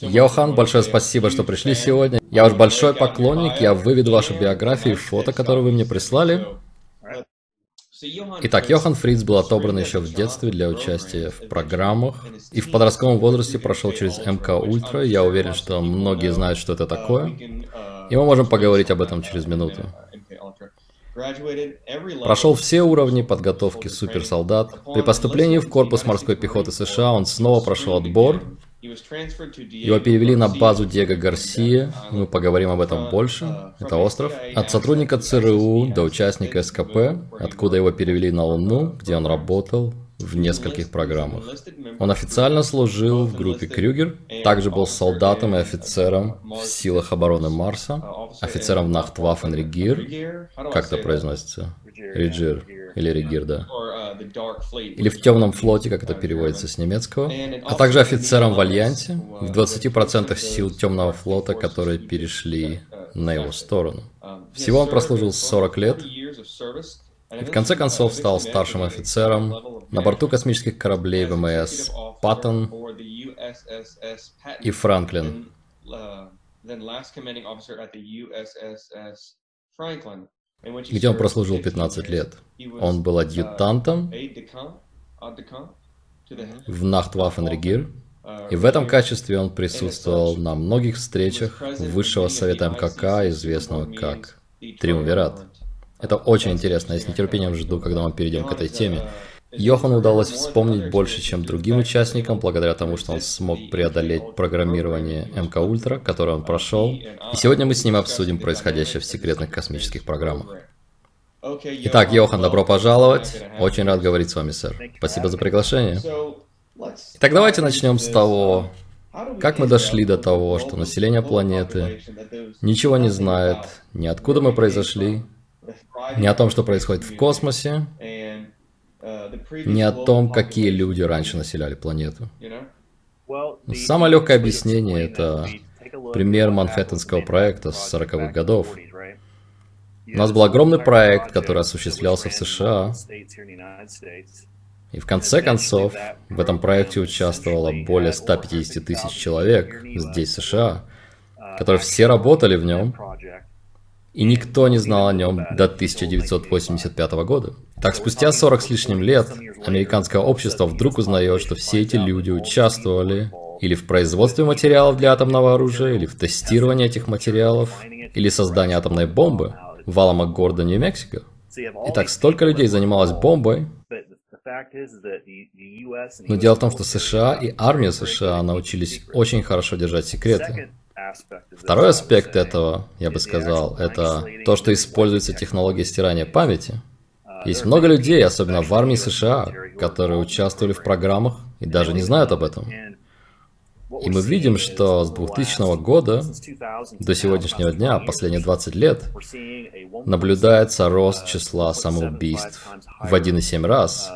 Йохан, большое спасибо, что пришли сегодня. Я ваш большой поклонник, я выведу вашу биографию и фото, которые вы мне прислали. Итак, Йохан Фриц был отобран еще в детстве для участия в программах и в подростковом возрасте прошел через МК Ультра. Я уверен, что многие знают, что это такое. И мы можем поговорить об этом через минуту. Прошел все уровни подготовки суперсолдат. При поступлении в корпус морской пехоты США он снова прошел отбор. Его перевели на базу Диего Гарсия, мы поговорим об этом больше, это остров. От сотрудника ЦРУ до участника СКП, откуда его перевели на Луну, где он работал в нескольких программах. Он официально служил в группе Крюгер, также был солдатом и офицером в силах обороны Марса, офицером в Нахтваффен как это произносится? Реджир или Регир, да. Или в темном флоте, как это переводится с немецкого. А также офицером в Альянсе, в 20% сил темного флота, которые перешли на его сторону. Всего он прослужил 40 лет, и в конце концов стал старшим офицером на борту космических кораблей ВМС Паттон и Франклин. Где он прослужил 15 лет. Он был адъютантом в Нахтваффенрегир, и в этом качестве он присутствовал на многих встречах Высшего Совета МКК, известного как Триумвират. Это очень интересно, я с нетерпением жду, когда мы перейдем к этой теме. Йохану удалось вспомнить больше, чем другим участникам, благодаря тому, что он смог преодолеть программирование МК Ультра, которое он прошел. И сегодня мы с ним обсудим происходящее в секретных космических программах. Итак, Йохан, добро пожаловать. Очень рад говорить с вами, сэр. Спасибо за приглашение. Итак, давайте начнем с того, как мы дошли до того, что население планеты ничего не знает, ни откуда мы произошли, не о том, что происходит в космосе, не о том, какие люди раньше населяли планету. Самое легкое объяснение – это пример Манхэттенского проекта с 40-х годов. У нас был огромный проект, который осуществлялся в США. И в конце концов, в этом проекте участвовало более 150 тысяч человек здесь, в США, которые все работали в нем, и никто не знал о нем до 1985 года. Так, спустя 40 с лишним лет, американское общество вдруг узнает, что все эти люди участвовали или в производстве материалов для атомного оружия, или в тестировании этих материалов, или создании атомной бомбы в Аламо Нью-Мексико. Итак, столько людей занималось бомбой, но дело в том, что США и армия США научились очень хорошо держать секреты. Второй аспект этого, я бы сказал, это то, что используется технология стирания памяти. Есть много людей, особенно в армии США, которые участвовали в программах и даже не знают об этом. И мы видим, что с 2000 года до сегодняшнего дня, последние 20 лет, наблюдается рост числа самоубийств в 1,7 раз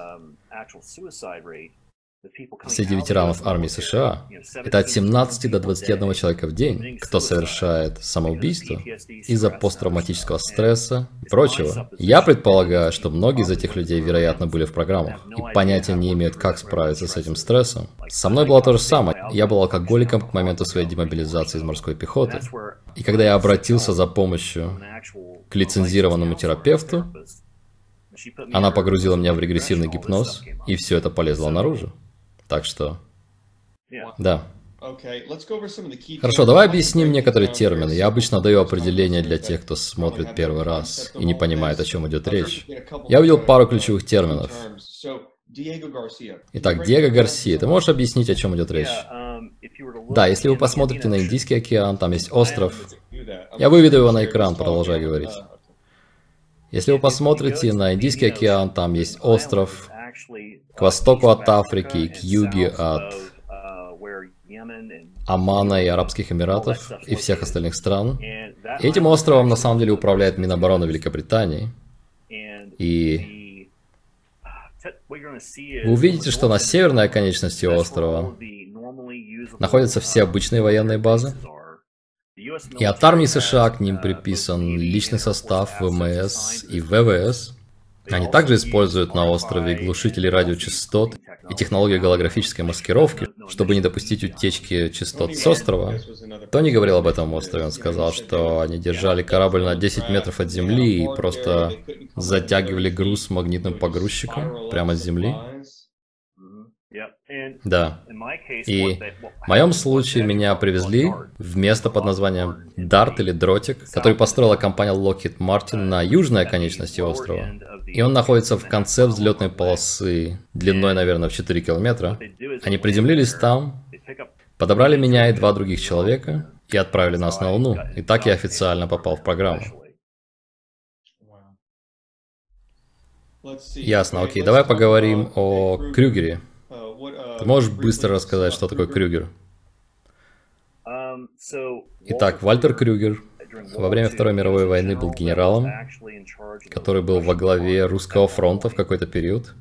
Среди ветеранов армии США это от 17 до 21 человека в день, кто совершает самоубийство из-за посттравматического стресса и прочего. Я предполагаю, что многие из этих людей, вероятно, были в программах и понятия не имеют, как справиться с этим стрессом. Со мной было то же самое. Я был алкоголиком к моменту своей демобилизации из морской пехоты. И когда я обратился за помощью к лицензированному терапевту, она погрузила меня в регрессивный гипноз, и все это полезло наружу. Так что... Да. Хорошо, давай объясним некоторые термины. Я обычно даю определение для тех, кто смотрит первый раз и не понимает, о чем идет речь. Я увидел пару ключевых терминов. Итак, Диего Гарсия, ты можешь объяснить, о чем идет речь? Да, если вы посмотрите на Индийский океан, там есть остров. Я выведу его на экран, продолжай говорить. Если вы посмотрите на Индийский океан, там есть остров, к востоку от Африки и к юге от Омана и Арабских Эмиратов и всех остальных стран. И этим островом на самом деле управляет Минобороны Великобритании. И вы увидите, что на северной оконечности острова находятся все обычные военные базы. И от армии США к ним приписан личный состав ВМС и ВВС. Они также используют на острове глушители радиочастот и технологию голографической маскировки, чтобы не допустить утечки частот с острова. Тони говорил об этом острове, он сказал, что они держали корабль на 10 метров от земли и просто затягивали груз магнитным погрузчиком прямо с земли. Да. И в моем случае меня привезли в место под названием Дарт или Дротик, который построила компания Lockheed Martin на южной оконечности острова. И он находится в конце взлетной полосы, длиной, наверное, в 4 километра. Они приземлились там, подобрали меня и два других человека и отправили нас на Луну. И так я официально попал в программу. Ясно, окей, давай поговорим о Крюгере. Ты можешь быстро рассказать, что такое Крюгер? Итак, Вальтер Крюгер во время Второй мировой войны был генералом, который был во главе русского фронта в какой-то период.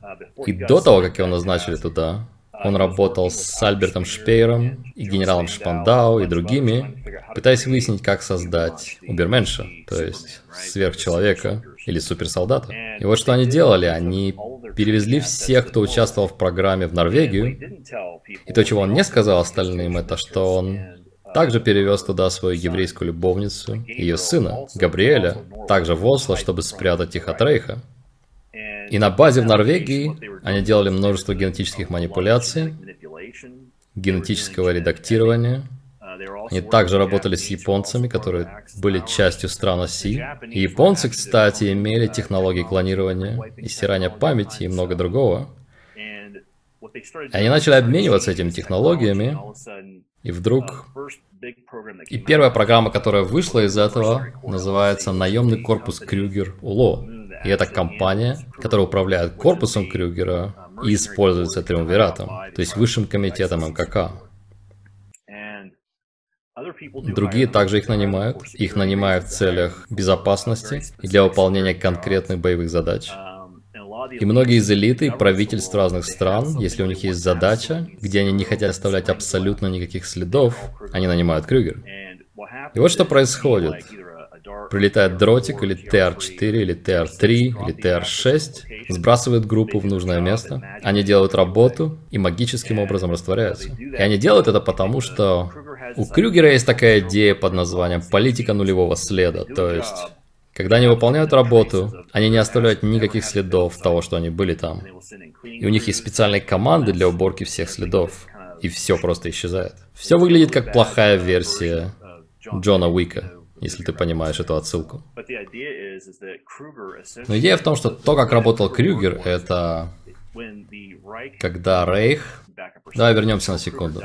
И до того, как его назначили туда, он работал с Альбертом Шпейером и генералом Шпандау и другими, пытаясь выяснить, как создать Уберменша, то есть сверхчеловека или суперсолдата. И вот что они делали, они перевезли всех, кто участвовал в программе в Норвегию. И то, чего он не сказал остальным, это что он также перевез туда свою еврейскую любовницу, ее сына, Габриэля, также в Осло, чтобы спрятать их от Рейха. И на базе в Норвегии они делали множество генетических манипуляций, генетического редактирования. Они также работали с японцами, которые были частью стран оси. И японцы, кстати, имели технологии клонирования и стирания памяти и много другого. Они начали обмениваться этими технологиями, и вдруг... И первая программа, которая вышла из этого, называется «Наемный корпус Крюгер УЛО». И это компания, которая управляет корпусом Крюгера и используется Триумвиратом, то есть Высшим комитетом МКК. Другие также их нанимают. Их нанимают в целях безопасности и для выполнения конкретных боевых задач. И многие из элиты и правительств разных стран, если у них есть задача, где они не хотят оставлять абсолютно никаких следов, они нанимают Крюгер. И вот что происходит. Прилетает дротик или TR-4, или TR-3, или TR-6, сбрасывает группу в нужное место, они делают работу и магическим образом растворяются. И они делают это потому, что у Крюгера есть такая идея под названием «политика нулевого следа», то есть когда они выполняют работу, они не оставляют никаких следов того, что они были там. И у них есть специальные команды для уборки всех следов. И все просто исчезает. Все выглядит как плохая версия Джона Уика, если ты понимаешь эту отсылку. Но идея в том, что то, как работал Крюгер, это когда Рейх Давай вернемся на секунду.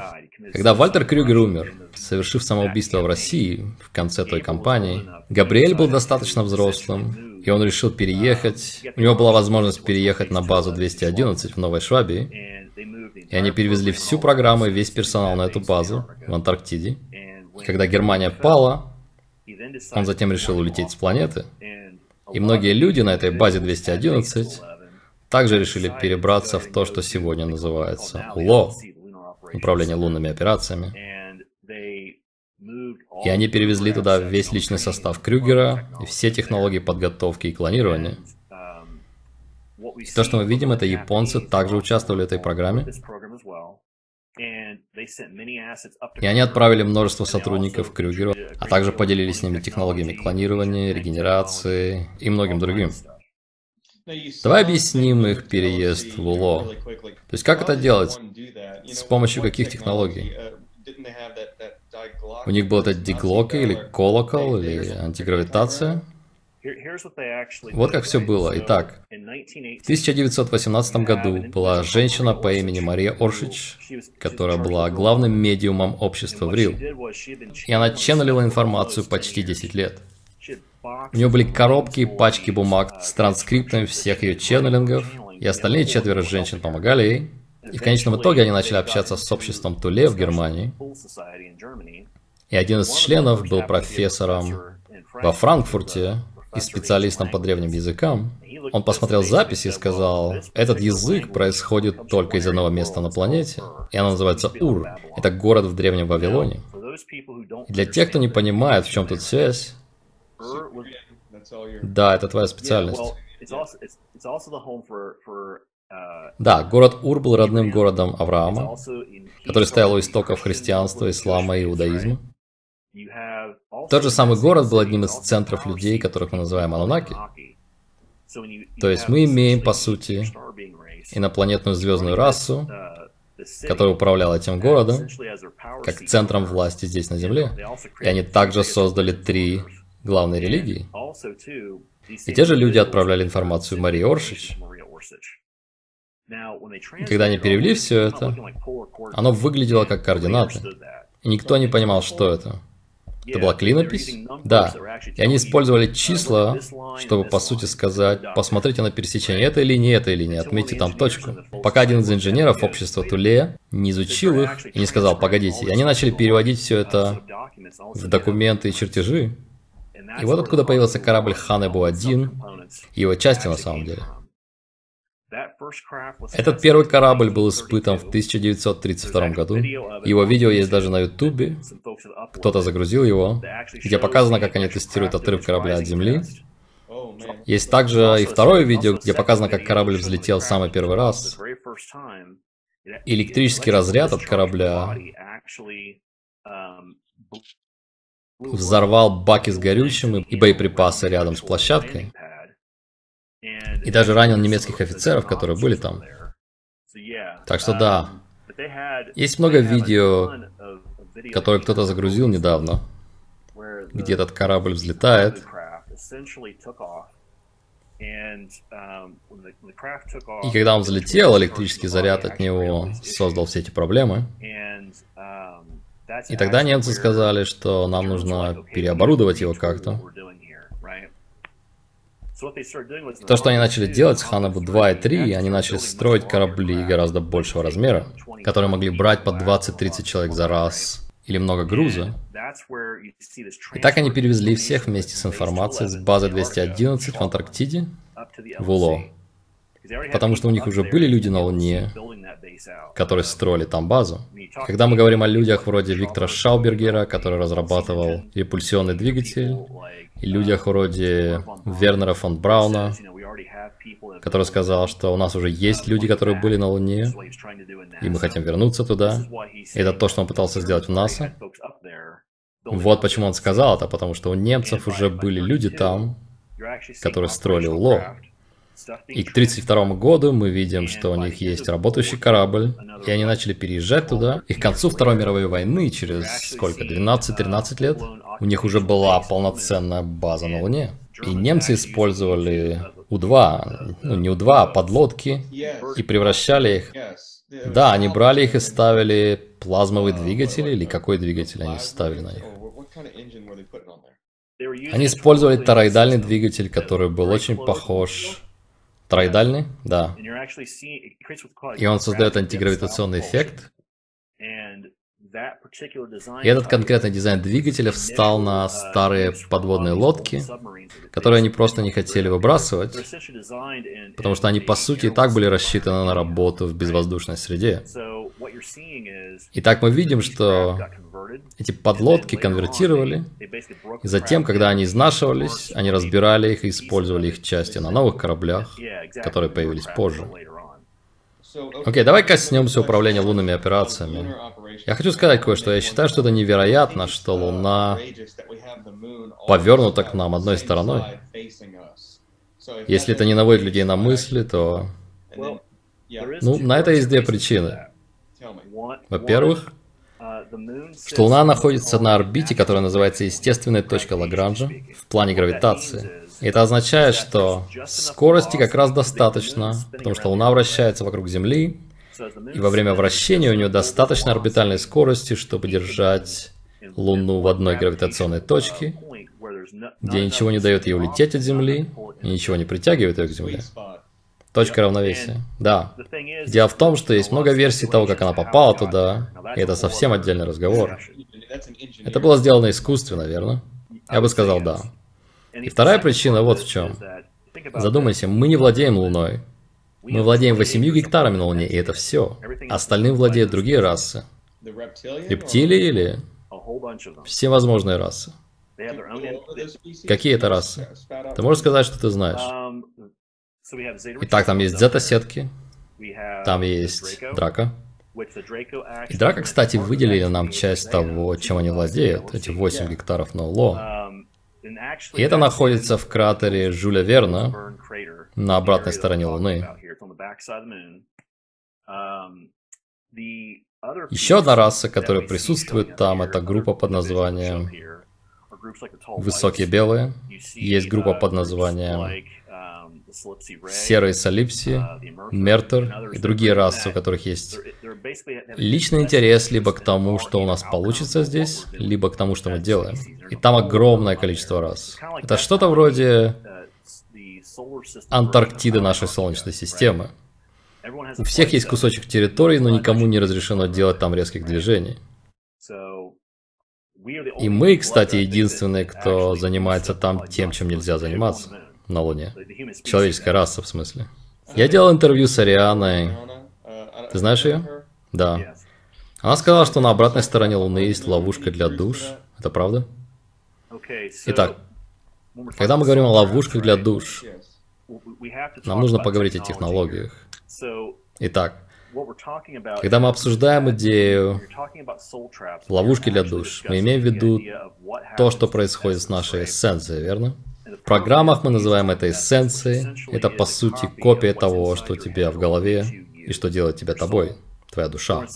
Когда Вальтер Крюгер умер, совершив самоубийство в России в конце той кампании, Габриэль был достаточно взрослым, и он решил переехать. У него была возможность переехать на базу 211 в Новой Швабии, и они перевезли всю программу и весь персонал на эту базу в Антарктиде. И когда Германия пала, он затем решил улететь с планеты. И многие люди на этой базе 211 также решили перебраться в то, что сегодня называется УЛО, Управление лунными операциями. И они перевезли туда весь личный состав Крюгера и все технологии подготовки и клонирования. И то, что мы видим, это японцы также участвовали в этой программе. И они отправили множество сотрудников Крюгеру, а также поделились с ними технологиями клонирования, регенерации и многим другим. Давай объясним их переезд в УЛО. То есть как это делать? С помощью каких технологий? У них был этот диглока или колокол, или антигравитация? Вот как все было. Итак, в 1918 году была женщина по имени Мария Оршич, которая была главным медиумом общества в Рил. И она ченнелила информацию почти 10 лет. У нее были коробки и пачки бумаг с транскриптами всех ее ченнелингов, и остальные четверо женщин помогали ей. И в конечном итоге они начали общаться с обществом Туле в Германии. И один из членов был профессором во Франкфурте и специалистом по древним языкам. Он посмотрел записи и сказал, этот язык происходит только из одного места на планете, и оно называется Ур. Это город в Древнем Вавилоне. И для тех, кто не понимает, в чем тут связь, да, это твоя специальность. Uh, да, город Ур был родным городом Авраама. который стоял у истоков христианства, ислама и иудаизма. Тот же самый город был одним из центров людей, которых мы называем Анунаки. То есть мы имеем, по сути, инопланетную звездную расу, которая управляла этим городом, как центром власти здесь на Земле. И они также создали три главные религии. И те же люди отправляли информацию Марии Оршич. И когда они перевели все это, оно выглядело как координаты. И никто не понимал, что это. Это была клинопись? Да. И они использовали числа, чтобы, по сути, сказать, посмотрите на пересечение этой линии, этой линии, отметьте там точку. Пока один из инженеров общества Туле не изучил их и не сказал, погодите, и они начали переводить все это в документы и чертежи. И вот откуда появился корабль Ханебу-1 и его части на самом деле. Этот первый корабль был испытан в 1932 году. Его видео есть даже на ютубе. Кто-то загрузил его, где показано, как они тестируют отрыв корабля от земли. Есть также и второе видео, где показано, как корабль взлетел в самый первый раз. Электрический разряд от корабля взорвал баки с горючим и боеприпасы рядом с площадкой. И даже ранил немецких офицеров, которые были там. Так что да, есть много видео, которые кто-то загрузил недавно, где этот корабль взлетает. И когда он взлетел, электрический заряд от него создал все эти проблемы. И тогда немцы сказали, что нам нужно переоборудовать его как-то. То, что они начали делать с Ханабу 2 и 3, они начали строить корабли гораздо большего размера, которые могли брать по 20-30 человек за раз или много груза. И так они перевезли всех вместе с информацией с базы 211 в Антарктиде в УЛО. Потому что у них уже были люди на Луне, которые строили там базу. Когда мы говорим о людях вроде Виктора Шаубергера, который разрабатывал репульсионный двигатель, и людях вроде Вернера фон Брауна, который сказал, что у нас уже есть люди, которые были на Луне, и мы хотим вернуться туда. И это то, что он пытался сделать в НАСА. Вот почему он сказал это, потому что у немцев уже были люди там, которые строили ЛО. И к 1932 году мы видим, что у них есть работающий корабль, и они начали переезжать туда. И к концу Второй мировой войны, через сколько, 12-13 лет, у них уже была полноценная база на Луне. И немцы использовали У-2, ну не У-2, а подлодки, и превращали их... Да, они брали их и ставили плазмовый двигатель, или какой двигатель они ставили на них? Они использовали тороидальный двигатель, который был очень похож Троидальный? Да. И он создает антигравитационный эффект. И этот конкретный дизайн двигателя встал на старые подводные лодки, которые они просто не хотели выбрасывать, потому что они, по сути, и так были рассчитаны на работу в безвоздушной среде. Итак, мы видим, что эти подлодки конвертировали, и затем, когда они изнашивались, они разбирали их и использовали их части на новых кораблях, которые появились позже. Окей, okay, давай коснемся управления лунными операциями. Я хочу сказать кое-что. Я считаю, что это невероятно, что Луна повернута к нам одной стороной. Если это не наводит людей на мысли, то... Ну, на это есть две причины. Во-первых, что Луна находится на орбите, которая называется естественная точка Лагранжа в плане гравитации. И это означает, что скорости как раз достаточно, потому что Луна вращается вокруг Земли, и во время вращения у нее достаточно орбитальной скорости, чтобы держать Луну в одной гравитационной точке, где ничего не дает ей улететь от Земли, и ничего не притягивает ее к Земле. Точка равновесия. Да. Дело в том, что есть много версий того, как она попала туда, и это совсем отдельный разговор. Это было сделано искусственно, верно? Я бы сказал да. И вторая причина вот в чем. Задумайся, мы не владеем Луной. Мы владеем 8 гектарами на Луне, и это все. Остальным владеют другие расы. Рептилии или все возможные расы. Какие это расы? Ты можешь сказать, что ты знаешь? Итак, там есть зета-сетки, там есть драка, И Драко, кстати, выделили нам часть того, чем они владеют, эти 8 гектаров ноуло. И это находится в кратере Жюля Верна на обратной стороне Луны. Еще одна раса, которая присутствует там, это группа под названием Высокие Белые. Есть группа под названием серые солипси, мертер и другие расы, у которых есть личный интерес либо к тому, что у нас получится здесь, либо к тому, что мы делаем. И там огромное количество рас. Это что-то вроде Антарктиды нашей Солнечной системы. У всех есть кусочек территории, но никому не разрешено делать там резких движений. И мы, кстати, единственные, кто занимается там тем, чем нельзя заниматься на Луне. Человеческая раса, в смысле. Я делал интервью с Арианой. Ты знаешь ее? Да. Она сказала, что на обратной стороне Луны есть ловушка для душ. Это правда? Итак, когда мы говорим о ловушках для душ, нам нужно поговорить о технологиях. Итак, когда мы обсуждаем идею ловушки для душ, мы имеем в виду то, что происходит с нашей эссенцией, верно? Программах мы называем это эссенцией. Это по сути копия того, что у тебя в голове и что делает тебя тобой, твоя душа.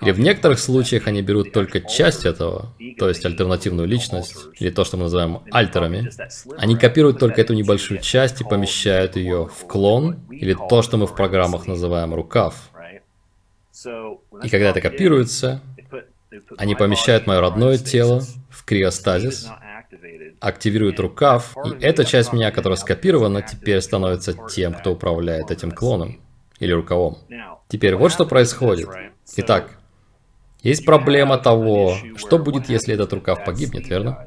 Или в некоторых случаях они берут только часть этого, то есть альтернативную личность, или то, что мы называем альтерами. Они копируют только эту небольшую часть и помещают ее в клон, или то, что мы в программах называем рукав. И когда это копируется, они помещают мое родное тело в криостазис, активирует рукав, и эта часть меня, которая скопирована, теперь становится тем, кто управляет этим клоном или рукавом. Теперь вот что происходит. Итак, есть проблема того, что будет, если этот рукав погибнет, верно?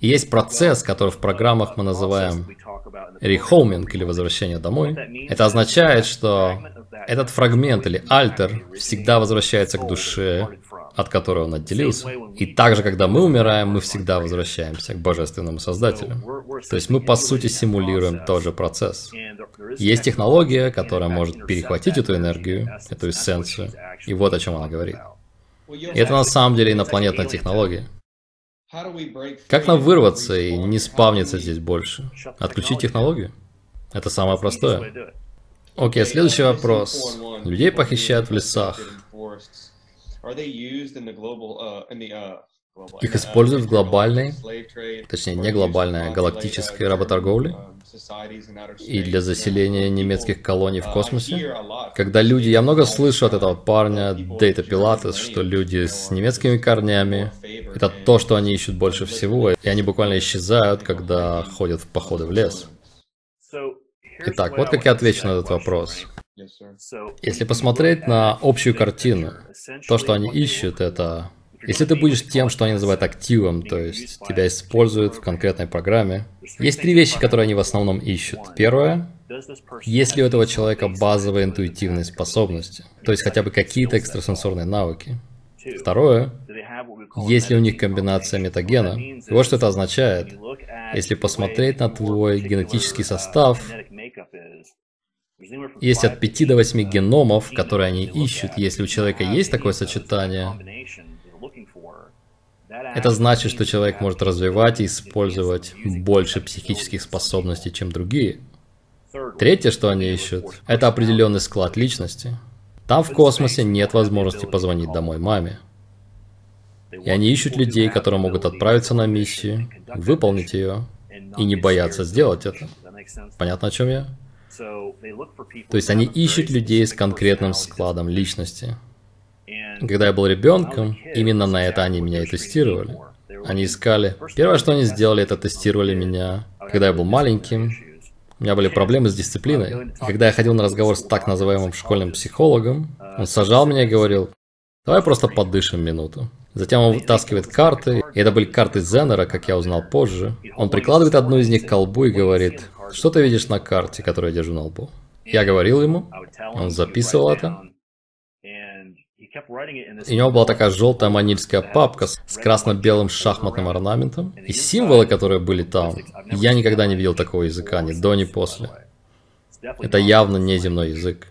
И есть процесс, который в программах мы называем рехоминг или возвращение домой. Это означает, что этот фрагмент или альтер всегда возвращается к душе, от которой он отделился. И также, когда мы умираем, мы всегда возвращаемся к Божественному Создателю. То есть мы, по сути, симулируем тот же процесс. Есть технология, которая может перехватить эту энергию, эту эссенцию, и вот о чем она говорит. И это на самом деле инопланетная технология. Как нам вырваться и не спавниться здесь больше? Отключить технологию? Это самое простое. Окей, следующий вопрос. Людей похищают в лесах. Их используют в глобальной, точнее не глобальной, а галактической работорговле и для заселения немецких колоний в космосе. Когда люди, я много слышу от этого парня, Дейта Пилатес, что люди с немецкими корнями, это то, что они ищут больше всего, и они буквально исчезают, когда ходят в походы в лес. Итак, вот как я отвечу на этот вопрос. Если посмотреть на общую картину, то, что они ищут, это... Если ты будешь тем, что они называют активом, то есть тебя используют в конкретной программе, есть три вещи, которые они в основном ищут. Первое, есть ли у этого человека базовые интуитивные способности, то есть хотя бы какие-то экстрасенсорные навыки. Второе, есть ли у них комбинация метагена. И вот что это означает. Если посмотреть на твой генетический состав, есть от 5 до 8 геномов, которые они ищут. Если у человека есть такое сочетание, это значит, что человек может развивать и использовать больше психических способностей, чем другие. Третье, что они ищут, это определенный склад личности. Там в космосе нет возможности позвонить домой маме. И они ищут людей, которые могут отправиться на миссию, выполнить ее и не бояться сделать это. Понятно, о чем я? То есть они ищут людей с конкретным складом личности. Когда я был ребенком, именно на это они меня и тестировали. Они искали. Первое, что они сделали, это тестировали меня. Когда я был маленьким, у меня были проблемы с дисциплиной. И когда я ходил на разговор с так называемым школьным психологом, он сажал меня и говорил, давай просто подышим минуту. Затем он вытаскивает карты, и это были карты Зенера, как я узнал позже. Он прикладывает одну из них к колбу и говорит, что ты видишь на карте, которую я держу на лбу? Я говорил ему, он записывал это. И у него была такая желтая манильская папка с красно-белым шахматным орнаментом. И символы, которые были там, я никогда не видел такого языка, ни до, ни после. Это явно не земной язык.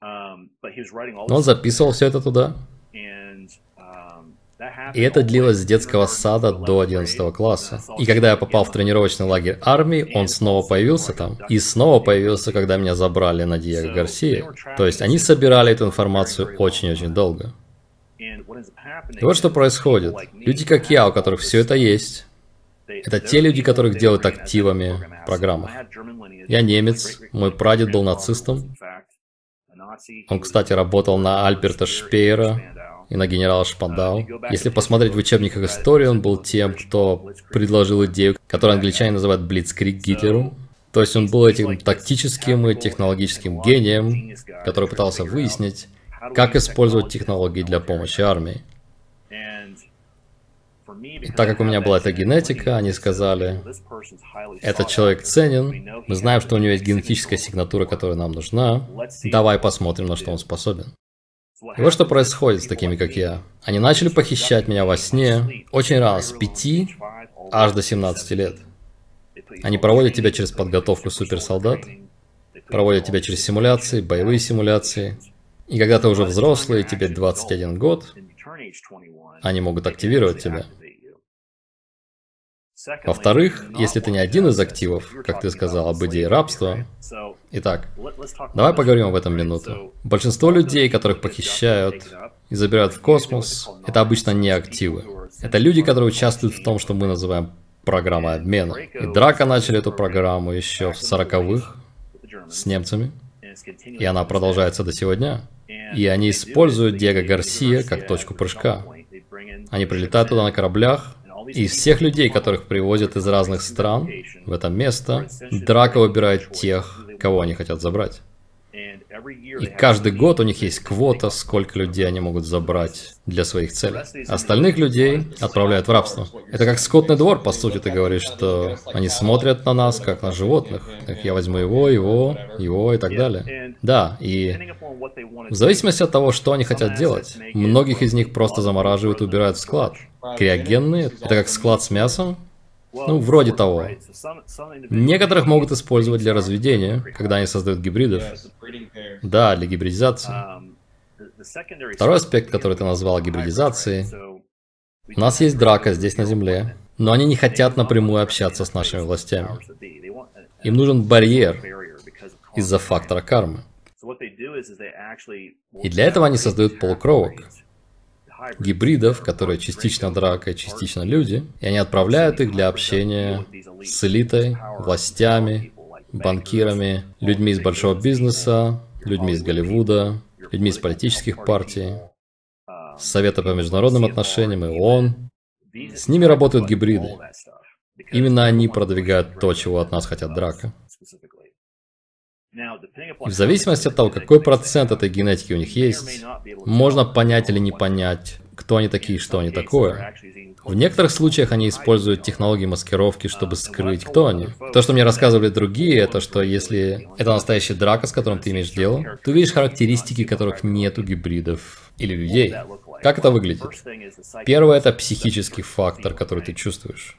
Но он записывал все это туда. И это длилось с детского сада до 11 класса. И когда я попал в тренировочный лагерь армии, он снова появился там. И снова появился, когда меня забрали на Диего Гарсия. То есть они собирали эту информацию очень-очень долго. И вот что происходит. Люди, как я, у которых все это есть, это те люди, которых делают активами в программах. Я немец, мой прадед был нацистом. Он, кстати, работал на Альберта Шпеера, и на генерала Шпандау. Если посмотреть в учебниках истории, он был тем, кто предложил идею, которую англичане называют Блицкрик Гитлеру. То есть он был этим тактическим и технологическим гением, который пытался выяснить, как использовать технологии для помощи армии. И так как у меня была эта генетика, они сказали, этот человек ценен, мы знаем, что у него есть генетическая сигнатура, которая нам нужна, давай посмотрим, на что он способен. И вот что происходит с такими, как я. Они начали похищать меня во сне очень рано, с 5 аж до 17 лет. Они проводят тебя через подготовку суперсолдат, проводят тебя через симуляции, боевые симуляции. И когда ты уже взрослый, тебе 21 год, они могут активировать тебя. Во-вторых, если ты не один из активов, как ты сказал, об идее рабства, Итак, давай поговорим об этом минуту. Большинство людей, которых похищают и забирают в космос, это обычно не активы. Это люди, которые участвуют в том, что мы называем программой обмена. И Драка начали эту программу еще в 40-х с немцами, и она продолжается до сегодня. И они используют Диего Гарсия как точку прыжка. Они прилетают туда на кораблях, и всех людей, которых привозят из разных стран в это место, Драка выбирает тех, кого они хотят забрать. И каждый год у них есть квота, сколько людей они могут забрать для своих целей. Остальных людей отправляют в рабство. Это как скотный двор, по сути, ты говоришь, что они смотрят на нас, как на животных. Так я возьму его, его, его и так далее. Да, и в зависимости от того, что они хотят делать, многих из них просто замораживают и убирают в склад. Криогенные – это как склад с мясом, ну, вроде того. Некоторых могут использовать для разведения, когда они создают гибридов. Да, для гибридизации. Второй аспект, который ты назвал гибридизацией. У нас есть драка здесь на Земле, но они не хотят напрямую общаться с нашими властями. Им нужен барьер из-за фактора кармы. И для этого они создают полукровок гибридов, которые частично драка частично люди, и они отправляют их для общения с элитой, властями, банкирами, людьми из большого бизнеса, людьми из Голливуда, людьми из политических партий, Совета по международным отношениям и ООН. С ними работают гибриды. Именно они продвигают то, чего от нас хотят драка. И в зависимости от того, какой процент этой генетики у них есть, можно понять или не понять, кто они такие, что они такое. В некоторых случаях они используют технологии маскировки, чтобы скрыть, кто они. То, что мне рассказывали другие, это что если это настоящий драка, с которым ты имеешь дело, ты видишь характеристики, которых нет у гибридов или людей. Как это выглядит? Первое – это психический фактор, который ты чувствуешь.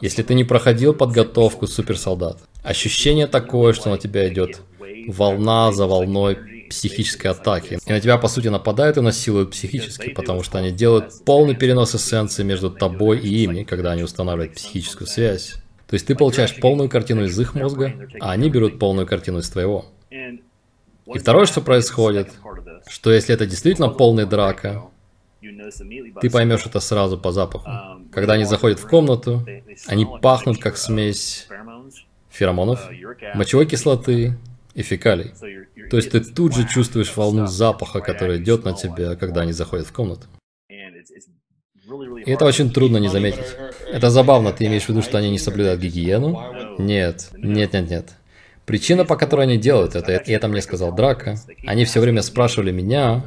Если ты не проходил подготовку суперсолдат, ощущение такое, что на тебя идет волна за волной психической атаки. И на тебя, по сути, нападают и насилуют психически, потому что они делают полный перенос эссенции между тобой и ими, когда они устанавливают психическую связь. То есть ты получаешь полную картину из их мозга, а они берут полную картину из твоего. И второе, что происходит, что если это действительно полная драка, ты поймешь это сразу по запаху. Когда они заходят в комнату, они пахнут как смесь феромонов, мочевой кислоты, и фекалий. То есть ты тут же чувствуешь волну запаха, которая идет на тебя, когда они заходят в комнату. И это очень трудно не заметить. Это забавно, ты имеешь в виду, что они не соблюдают гигиену? Нет, нет, нет, нет. Причина, по которой они делают это, и это мне сказал Драка, они все время спрашивали меня,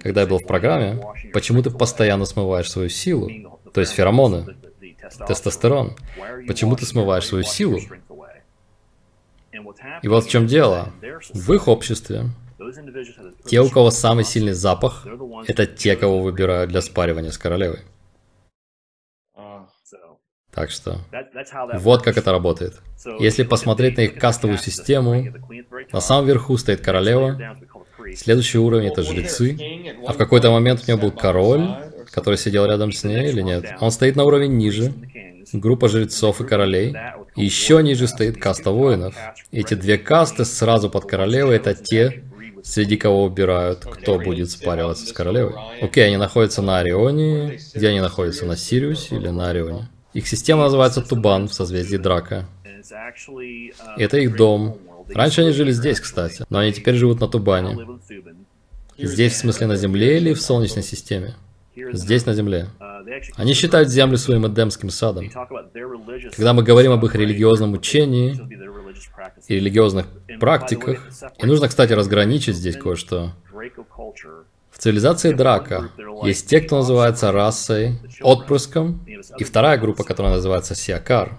когда я был в программе, почему ты постоянно смываешь свою силу, то есть феромоны, тестостерон, почему ты смываешь свою силу? И вот в чем дело. В их обществе те, у кого самый сильный запах, это те, кого выбирают для спаривания с королевой. Так что, вот как это работает. Если посмотреть на их кастовую систему, на самом верху стоит королева, Следующий уровень это жрецы. А в какой-то момент у него был король, который сидел рядом с ней или нет? Он стоит на уровень ниже. Группа жрецов и королей. Еще ниже стоит каста воинов. Эти две касты сразу под королевой это те, среди кого убирают, кто будет спариваться с королевой. Окей, они находятся на Орионе. Где они находятся? На Сириусе или на Орионе? Их система называется Тубан в созвездии Драка. Это их дом. Раньше они жили здесь, кстати, но они теперь живут на Тубане. Здесь, в смысле, на Земле или в Солнечной системе? Здесь, на Земле. Они считают Землю своим Эдемским садом. Когда мы говорим об их религиозном учении и религиозных практиках, и нужно, кстати, разграничить здесь кое-что. В цивилизации Драка есть те, кто называется расой, отпрыском, и вторая группа, которая называется Сиакар.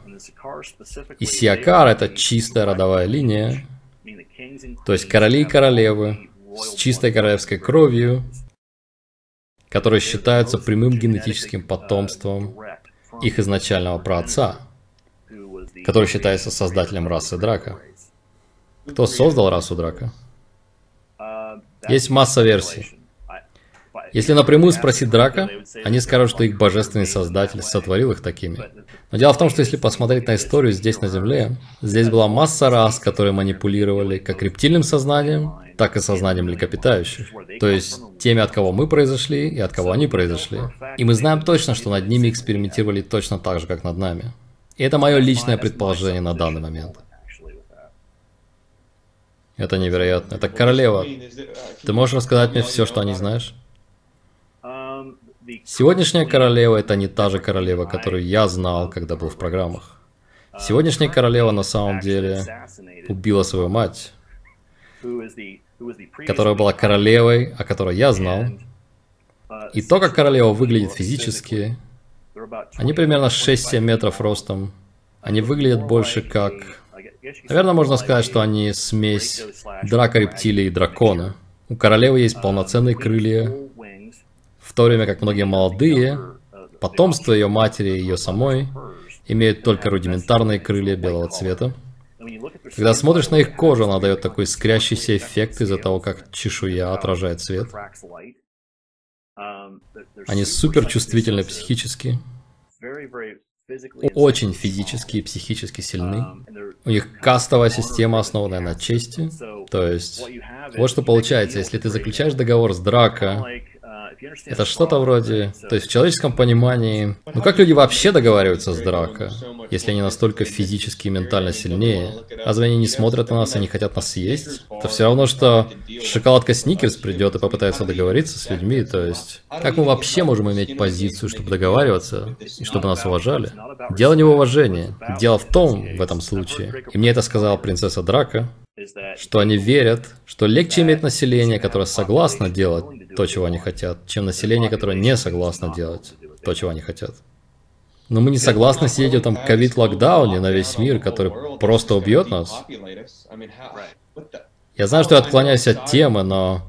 И Сиакар — это чистая родовая линия, то есть короли и королевы с чистой королевской кровью, которые считаются прямым генетическим потомством их изначального праотца, который считается создателем расы Драка. Кто создал расу Драка? Есть масса версий. Если напрямую спросить Драка, они скажут, что их божественный создатель сотворил их такими. Но дело в том, что если посмотреть на историю здесь на Земле, здесь была масса рас, которые манипулировали как рептильным сознанием, так и сознанием млекопитающих. То есть теми, от кого мы произошли и от кого они произошли. И мы знаем точно, что над ними экспериментировали точно так же, как над нами. И это мое личное предположение на данный момент. Это невероятно. Это королева. Ты можешь рассказать мне все, что о ней знаешь? Сегодняшняя королева это не та же королева, которую я знал, когда был в программах. Сегодняшняя королева на самом деле убила свою мать, которая была королевой, о которой я знал. И то, как королева выглядит физически, они примерно 6-7 метров ростом. Они выглядят больше как... Наверное, можно сказать, что они смесь драка рептилии и дракона. У королевы есть полноценные крылья, в то время как многие молодые, потомство ее матери и ее самой, имеют только рудиментарные крылья белого цвета. Когда смотришь на их кожу, она дает такой искрящийся эффект из-за того, как чешуя отражает свет. Они супер чувствительны психически, очень физически и психически сильны. У них кастовая система, основанная на чести. То есть, вот что получается, если ты заключаешь договор с Драка, это что-то вроде... То есть в человеческом понимании... Ну как люди вообще договариваются с драка, если они настолько физически и ментально сильнее? Разве они не смотрят на нас и не хотят нас съесть? Это все равно, что шоколадка Сникерс придет и попытается договориться с людьми, то есть... Как мы вообще можем иметь позицию, чтобы договариваться, и чтобы нас уважали? Дело не в уважении. Дело в том, в этом случае, и мне это сказала принцесса Драка, что они верят, что легче иметь население, которое согласно делать то, чего они хотят, чем население, которое не согласно делать то, чего они хотят. Но мы не согласны сидеть в этом ковид-локдауне на весь мир, который просто убьет нас. Я знаю, что я отклоняюсь от темы, но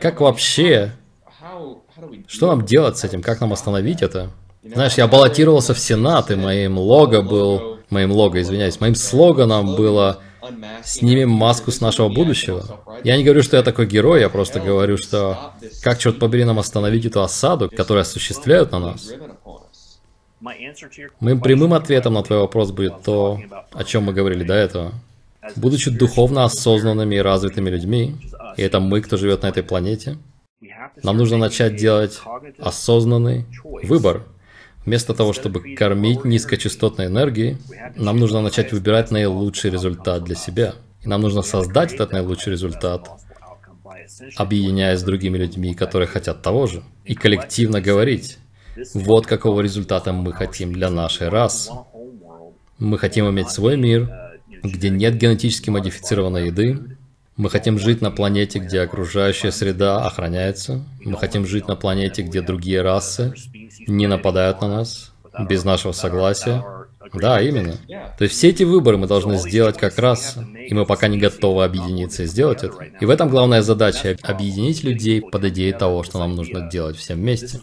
как вообще? Что нам делать с этим? Как нам остановить это? Знаешь, я баллотировался в Сенат, и моим лого был... Моим лого, извиняюсь, моим слоганом было снимем маску с нашего будущего. Я не говорю, что я такой герой, я просто говорю, что как, черт побери, нам остановить эту осаду, которую осуществляют на нас? Моим прямым ответом на твой вопрос будет то, о чем мы говорили до этого. Будучи духовно осознанными и развитыми людьми, и это мы, кто живет на этой планете, нам нужно начать делать осознанный выбор – Вместо того, чтобы кормить низкочастотной энергией, нам нужно начать выбирать наилучший результат для себя. И нам нужно создать этот наилучший результат, объединяясь с другими людьми, которые хотят того же, и коллективно говорить, вот какого результата мы хотим для нашей расы. Мы хотим иметь свой мир, где нет генетически модифицированной еды. Мы хотим жить на планете, где окружающая среда охраняется. Мы хотим жить на планете, где другие расы не нападают на нас без нашего согласия. Да, именно. То есть все эти выборы мы должны сделать как раз, и мы пока не готовы объединиться и сделать это. И в этом главная задача – объединить людей под идеей того, что нам нужно делать всем вместе.